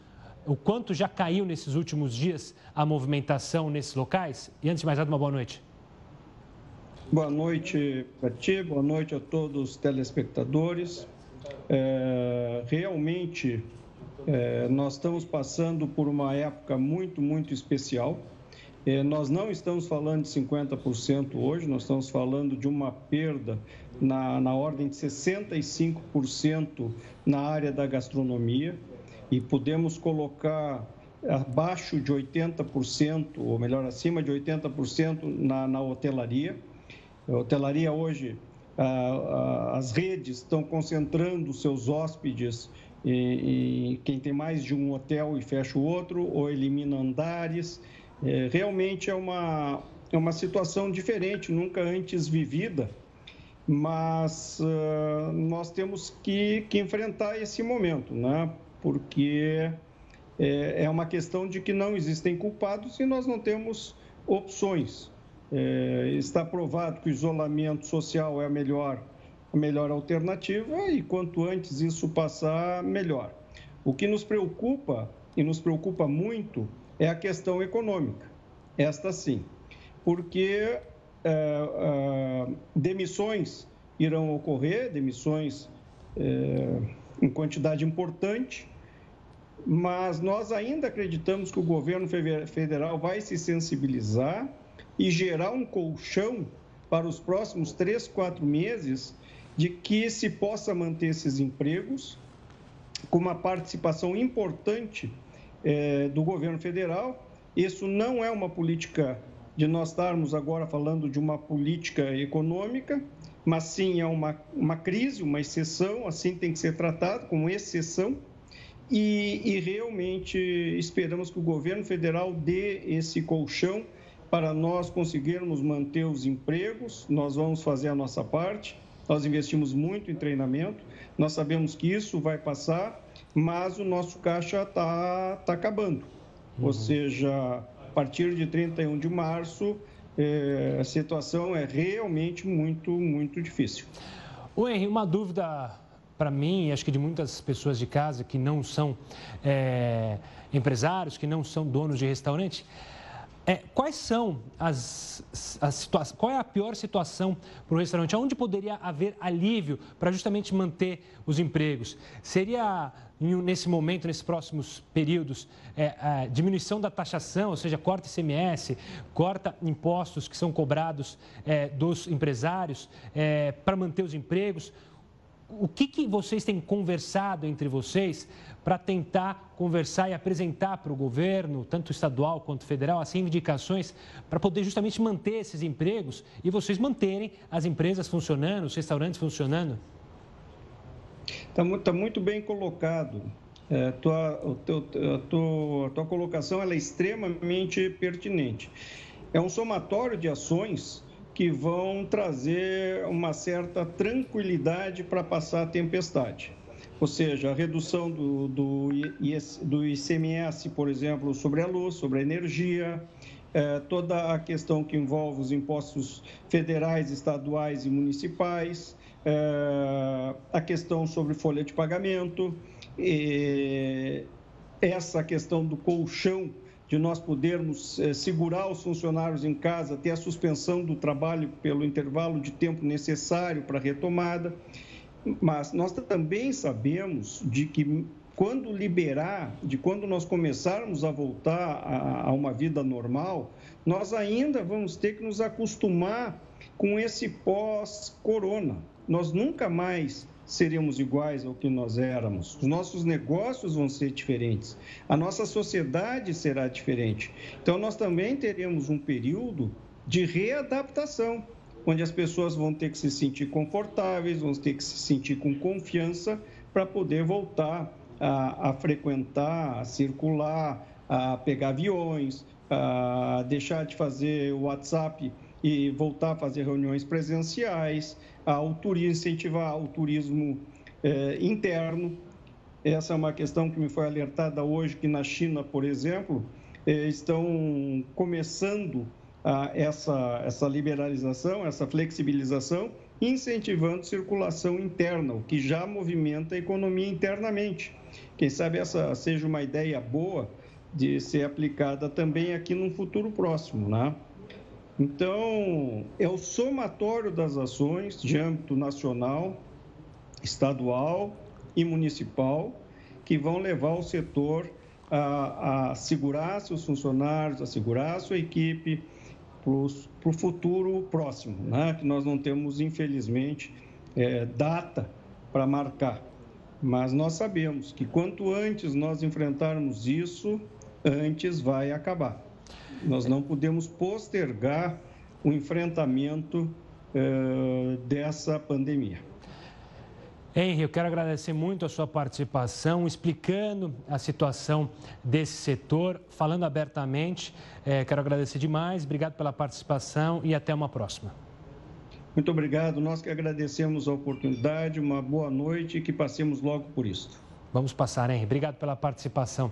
o quanto já caiu nesses últimos dias a movimentação nesses locais? E antes de mais nada, uma boa noite. Boa noite para ti, boa noite a todos os telespectadores. É, realmente, é, nós estamos passando por uma época muito, muito especial. É, nós não estamos falando de 50% hoje, nós estamos falando de uma perda na, na ordem de 65% na área da gastronomia e podemos colocar abaixo de 80%, ou melhor, acima de 80% na, na hotelaria. A hotelaria hoje, as redes estão concentrando seus hóspedes em, quem tem mais de um hotel e fecha o outro, ou elimina andares. É, realmente é uma, é uma situação diferente, nunca antes vivida mas uh, nós temos que, que, enfrentar esse momento, né? porque é, é, uma questão de que não existem culpados e nós não temos opções. É, está provado que o isolamento social é a melhor, a melhor alternativa e quanto antes isso passar, melhor. O que nos preocupa, e nos preocupa muito, é a questão econômica. Esta sim, porque é, demissões irão ocorrer, demissões é, em quantidade importante, mas nós ainda acreditamos que o governo federal vai se sensibilizar e gerar um colchão para os próximos três, quatro meses de que se possa manter esses empregos com uma participação importante é, do governo federal. Isso não é uma política de nós estarmos agora falando de uma política econômica, mas sim é uma, uma crise, uma exceção, assim tem que ser tratado, como exceção, e, e realmente esperamos que o governo federal dê esse colchão para nós conseguirmos manter os empregos, nós vamos fazer a nossa parte, nós investimos muito em treinamento, nós sabemos que isso vai passar, mas o nosso caixa está tá acabando. Uhum. Ou seja, partir de 31 de março, é, a situação é realmente muito, muito difícil. O Henrique, uma dúvida para mim e acho que de muitas pessoas de casa que não são é, empresários, que não são donos de restaurante. É, quais são as, as situações, qual é a pior situação para o restaurante? Onde poderia haver alívio para justamente manter os empregos? Seria, nesse momento, nesses próximos períodos, é, a diminuição da taxação, ou seja, corta ICMS, corta impostos que são cobrados é, dos empresários é, para manter os empregos? o que, que vocês têm conversado entre vocês para tentar conversar e apresentar para o governo, tanto estadual quanto federal, assim, indicações para poder justamente manter esses empregos e vocês manterem as empresas funcionando, os restaurantes funcionando? Está muito, tá muito bem colocado. É, tua, teu, a, tua, a tua colocação é extremamente pertinente. É um somatório de ações que vão trazer uma certa tranquilidade para passar a tempestade. Ou seja, a redução do, do, do ICMS, por exemplo, sobre a luz, sobre a energia, é, toda a questão que envolve os impostos federais, estaduais e municipais, é, a questão sobre folha de pagamento, essa questão do colchão de nós podermos é, segurar os funcionários em casa, ter a suspensão do trabalho pelo intervalo de tempo necessário para a retomada. Mas nós também sabemos de que quando liberar, de quando nós começarmos a voltar a, a uma vida normal, nós ainda vamos ter que nos acostumar com esse pós-corona. Nós nunca mais seremos iguais ao que nós éramos. Os nossos negócios vão ser diferentes. A nossa sociedade será diferente. Então, nós também teremos um período de readaptação, onde as pessoas vão ter que se sentir confortáveis, vão ter que se sentir com confiança para poder voltar a, a frequentar, a circular, a pegar aviões, a deixar de fazer o WhatsApp e voltar a fazer reuniões presenciais, ao turismo, incentivar o turismo eh, interno. Essa é uma questão que me foi alertada hoje, que na China, por exemplo, eh, estão começando essa, essa liberalização, essa flexibilização, incentivando circulação interna, o que já movimenta a economia internamente. Quem sabe essa seja uma ideia boa de ser aplicada também aqui num futuro próximo, né? Então, é o somatório das ações de âmbito nacional, estadual e municipal que vão levar o setor a, a segurar seus funcionários, a segurar sua equipe para o futuro próximo, né? que nós não temos, infelizmente, é, data para marcar. Mas nós sabemos que quanto antes nós enfrentarmos isso, antes vai acabar. Nós não podemos postergar o enfrentamento uh, dessa pandemia. Henry, eu quero agradecer muito a sua participação, explicando a situação desse setor, falando abertamente. É, quero agradecer demais, obrigado pela participação e até uma próxima. Muito obrigado, nós que agradecemos a oportunidade, uma boa noite e que passemos logo por isso. Vamos passar, Henry. Obrigado pela participação.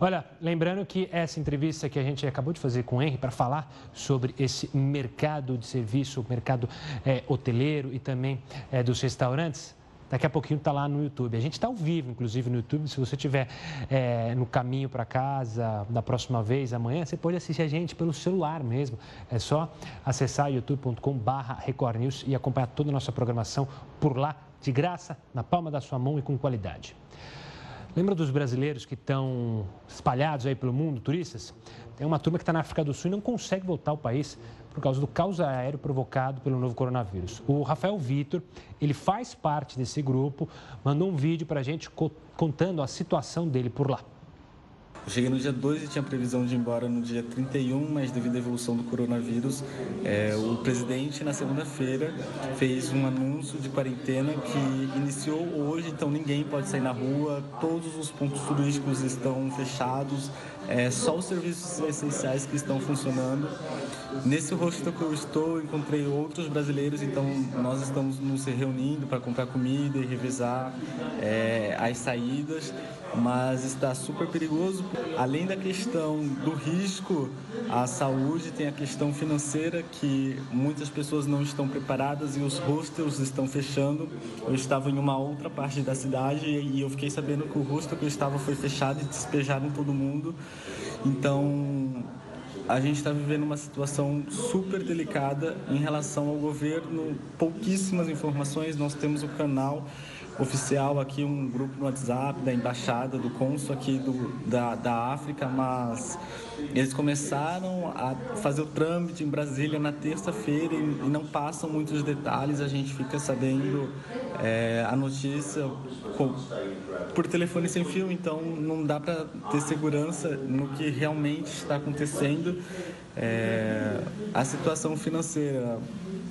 Olha, lembrando que essa entrevista que a gente acabou de fazer com o Henry para falar sobre esse mercado de serviço, mercado é, hoteleiro e também é, dos restaurantes, Daqui a pouquinho está lá no YouTube. A gente está ao vivo, inclusive, no YouTube. Se você estiver é, no caminho para casa, da próxima vez, amanhã, você pode assistir a gente pelo celular mesmo. É só acessar youtube.com.br Record News e acompanhar toda a nossa programação por lá, de graça, na palma da sua mão e com qualidade. Lembra dos brasileiros que estão espalhados aí pelo mundo, turistas? Tem uma turma que está na África do Sul e não consegue voltar ao país por causa do caos aéreo provocado pelo novo coronavírus. O Rafael Vitor, ele faz parte desse grupo, mandou um vídeo para a gente contando a situação dele por lá. Eu cheguei no dia 2 e tinha previsão de ir embora no dia 31, mas devido à evolução do coronavírus, é, o presidente, na segunda-feira, fez um anúncio de quarentena que iniciou hoje, então ninguém pode sair na rua, todos os pontos turísticos estão fechados, é, só os serviços essenciais que estão funcionando. Nesse hostel que eu estou, encontrei outros brasileiros, então nós estamos nos reunindo para comprar comida e revisar é, as saídas, mas está super perigoso. Além da questão do risco à saúde, tem a questão financeira que muitas pessoas não estão preparadas e os hostels estão fechando. Eu estava em uma outra parte da cidade e eu fiquei sabendo que o hostel que eu estava foi fechado e despejaram todo mundo. Então, a gente está vivendo uma situação super delicada em relação ao governo, pouquíssimas informações. Nós temos o canal oficial aqui, um grupo no WhatsApp da embaixada, do cônsul aqui do, da, da África, mas eles começaram a fazer o trâmite em Brasília na terça-feira e, e, não passam muitos detalhes, a gente fica sabendo é, a notícia com, por telefone sem fio, então não dá para ter segurança no que realmente está acontecendo. É, a situação financeira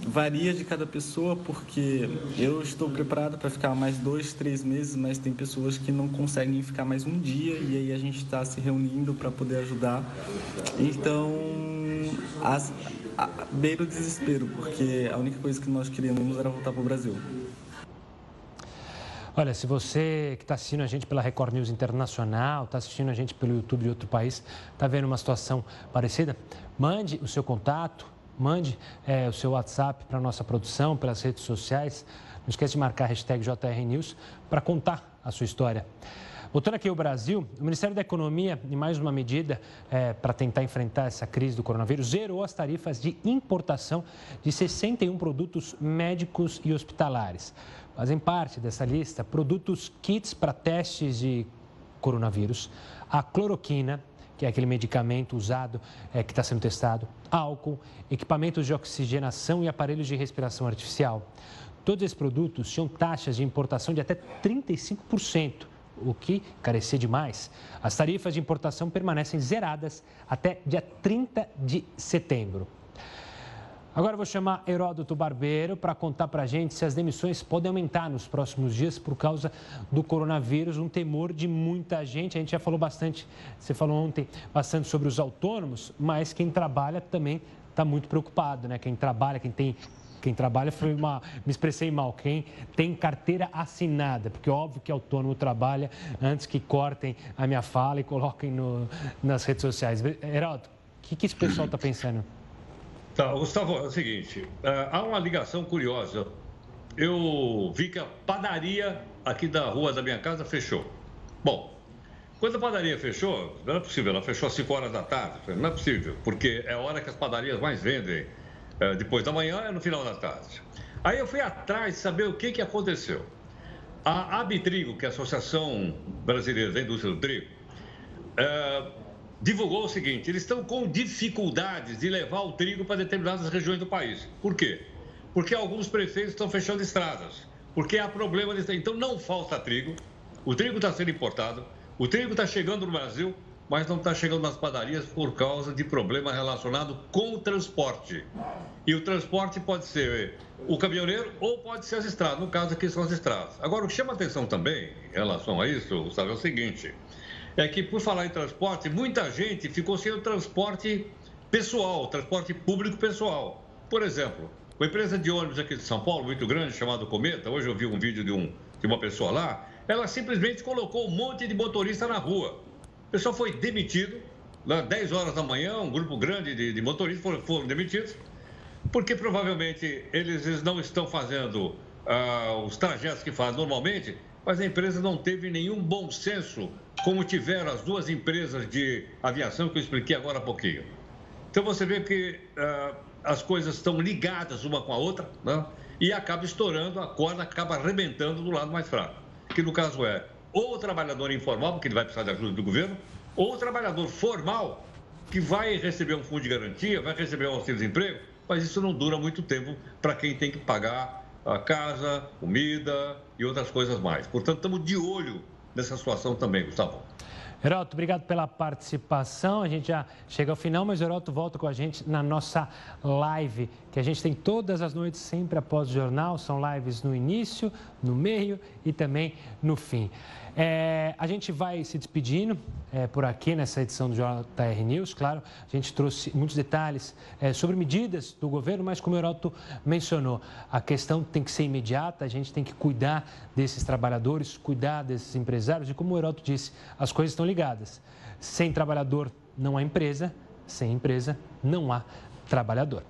varia de cada pessoa, porque eu estou preparado para ficar mais dois, três meses, mas tem pessoas que não conseguem ficar mais um dia e aí a gente está se reunindo para poder ajudar. Então, as, a, beira o desespero, porque a única coisa que nós queríamos era voltar para o Brasil. Olha, se você que está assistindo a gente pela Record News Internacional, está assistindo a gente pelo YouTube de outro país, está vendo uma situação parecida, mande o seu contato, mande é, o seu WhatsApp para a nossa produção, pelas redes sociais. Não esqueça de marcar a hashtag JRNews para contar a sua história. Voltando aqui ao Brasil, o Ministério da Economia, em mais uma medida é, para tentar enfrentar essa crise do coronavírus, zerou as tarifas de importação de 61 produtos médicos e hospitalares. Fazem parte dessa lista produtos kits para testes de coronavírus, a cloroquina, que é aquele medicamento usado é, que está sendo testado, álcool, equipamentos de oxigenação e aparelhos de respiração artificial. Todos esses produtos tinham taxas de importação de até 35%, o que carecia demais. As tarifas de importação permanecem zeradas até dia 30 de setembro. Agora eu vou chamar Heródoto Barbeiro para contar para a gente se as demissões podem aumentar nos próximos dias por causa do coronavírus, um temor de muita gente. A gente já falou bastante, você falou ontem bastante sobre os autônomos, mas quem trabalha também está muito preocupado, né? Quem trabalha, quem tem quem trabalha foi uma. Me expressei mal. Quem tem carteira assinada, porque óbvio que autônomo trabalha antes que cortem a minha fala e coloquem no, nas redes sociais. Heródoto, o que, que esse pessoal está pensando? Tá, Gustavo, é o seguinte, uh, há uma ligação curiosa. Eu vi que a padaria aqui da rua da minha casa fechou. Bom, quando a padaria fechou, não é possível, ela fechou às 5 horas da tarde. Não é possível, porque é a hora que as padarias mais vendem. Uh, depois da manhã é no final da tarde. Aí eu fui atrás de saber o que, que aconteceu. A Abitrigo, que é a Associação Brasileira da Indústria do Trigo, uh, divulgou o seguinte: eles estão com dificuldades de levar o trigo para determinadas regiões do país. Por quê? Porque alguns prefeitos estão fechando estradas, porque há problema de... Então não falta trigo, o trigo está sendo importado, o trigo está chegando no Brasil, mas não está chegando nas padarias por causa de problema relacionado com o transporte. E o transporte pode ser o caminhoneiro ou pode ser as estradas, no caso aqui são as estradas. Agora, o que chama atenção também em relação a isso, Gustavo, é o seguinte é que, por falar em transporte, muita gente ficou sem o transporte pessoal, transporte público pessoal. Por exemplo, uma empresa de ônibus aqui de São Paulo, muito grande, chamada Cometa, hoje eu vi um vídeo de, um, de uma pessoa lá, ela simplesmente colocou um monte de motorista na rua. O pessoal foi demitido, lá 10 horas da manhã, um grupo grande de, de motoristas foram, foram, demitidos, porque provavelmente eles não estão fazendo uh, os trajetos que fazem normalmente, mas a empresa não teve nenhum bom senso como tiveram as duas empresas de aviação que eu expliquei agora há pouquinho. Então você vê que uh, as coisas estão ligadas uma com a outra, né? e acaba estourando, a corda acaba arrebentando do lado mais fraco. Que no caso é ou o trabalhador informal, porque ele vai precisar de ajuda do governo, ou o trabalhador formal, que vai receber um fundo de garantia, vai receber um auxílio-desemprego, mas isso não dura muito tempo para quem tem que pagar a casa, comida e outras coisas mais. Portanto, estamos de olho nessa situação também, Gustavo. Heroto, obrigado pela participação. A gente já chega ao final, mas Heroto volta com a gente na nossa live, que a gente tem todas as noites, sempre após o jornal. São lives no início, no meio e também no fim. É, a gente vai se despedindo é, por aqui nessa edição do JR News. Claro, a gente trouxe muitos detalhes é, sobre medidas do governo, mas como o Heroto mencionou, a questão tem que ser imediata, a gente tem que cuidar desses trabalhadores, cuidar desses empresários. E como o Heroto disse, as coisas estão ligadas. Sem trabalhador não há empresa, sem empresa não há trabalhador.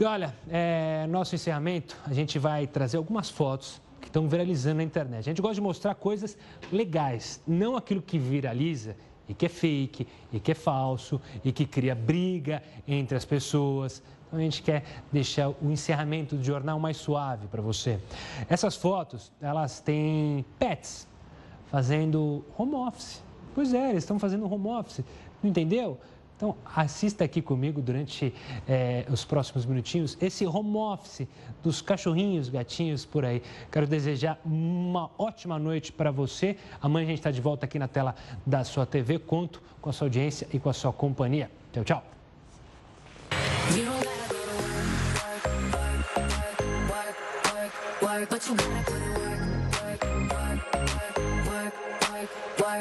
E olha, é, nosso encerramento, a gente vai trazer algumas fotos que estão viralizando na internet. A gente gosta de mostrar coisas legais, não aquilo que viraliza e que é fake, e que é falso, e que cria briga entre as pessoas. Então a gente quer deixar o encerramento do jornal mais suave para você. Essas fotos, elas têm pets fazendo home office. Pois é, eles estão fazendo home office. Não entendeu? Então, assista aqui comigo durante é, os próximos minutinhos esse home office dos cachorrinhos, gatinhos por aí. Quero desejar uma ótima noite para você. Amanhã a gente está de volta aqui na tela da sua TV. Conto com a sua audiência e com a sua companhia. Tchau, tchau.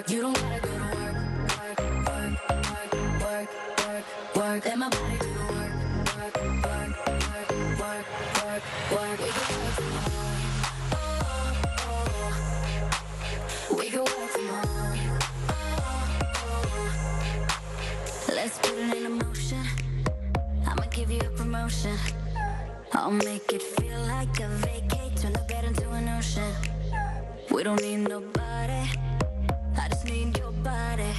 You don't gotta promotion. I'll make it feel like a vacate, turn the bed into an ocean. We don't need nobody, I just need your body.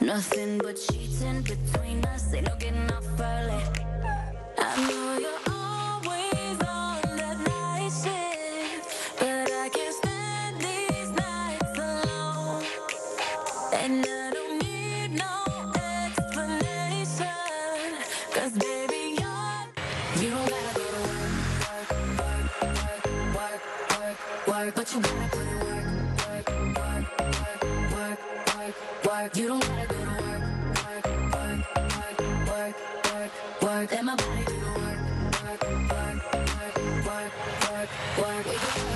Nothing but cheating between us, ain't no getting off early. I know you're work, work, but you gotta put in work, work, work, work, work, work, work. Don't go work, let my body do the work, work, work, work, work, work, work. Work.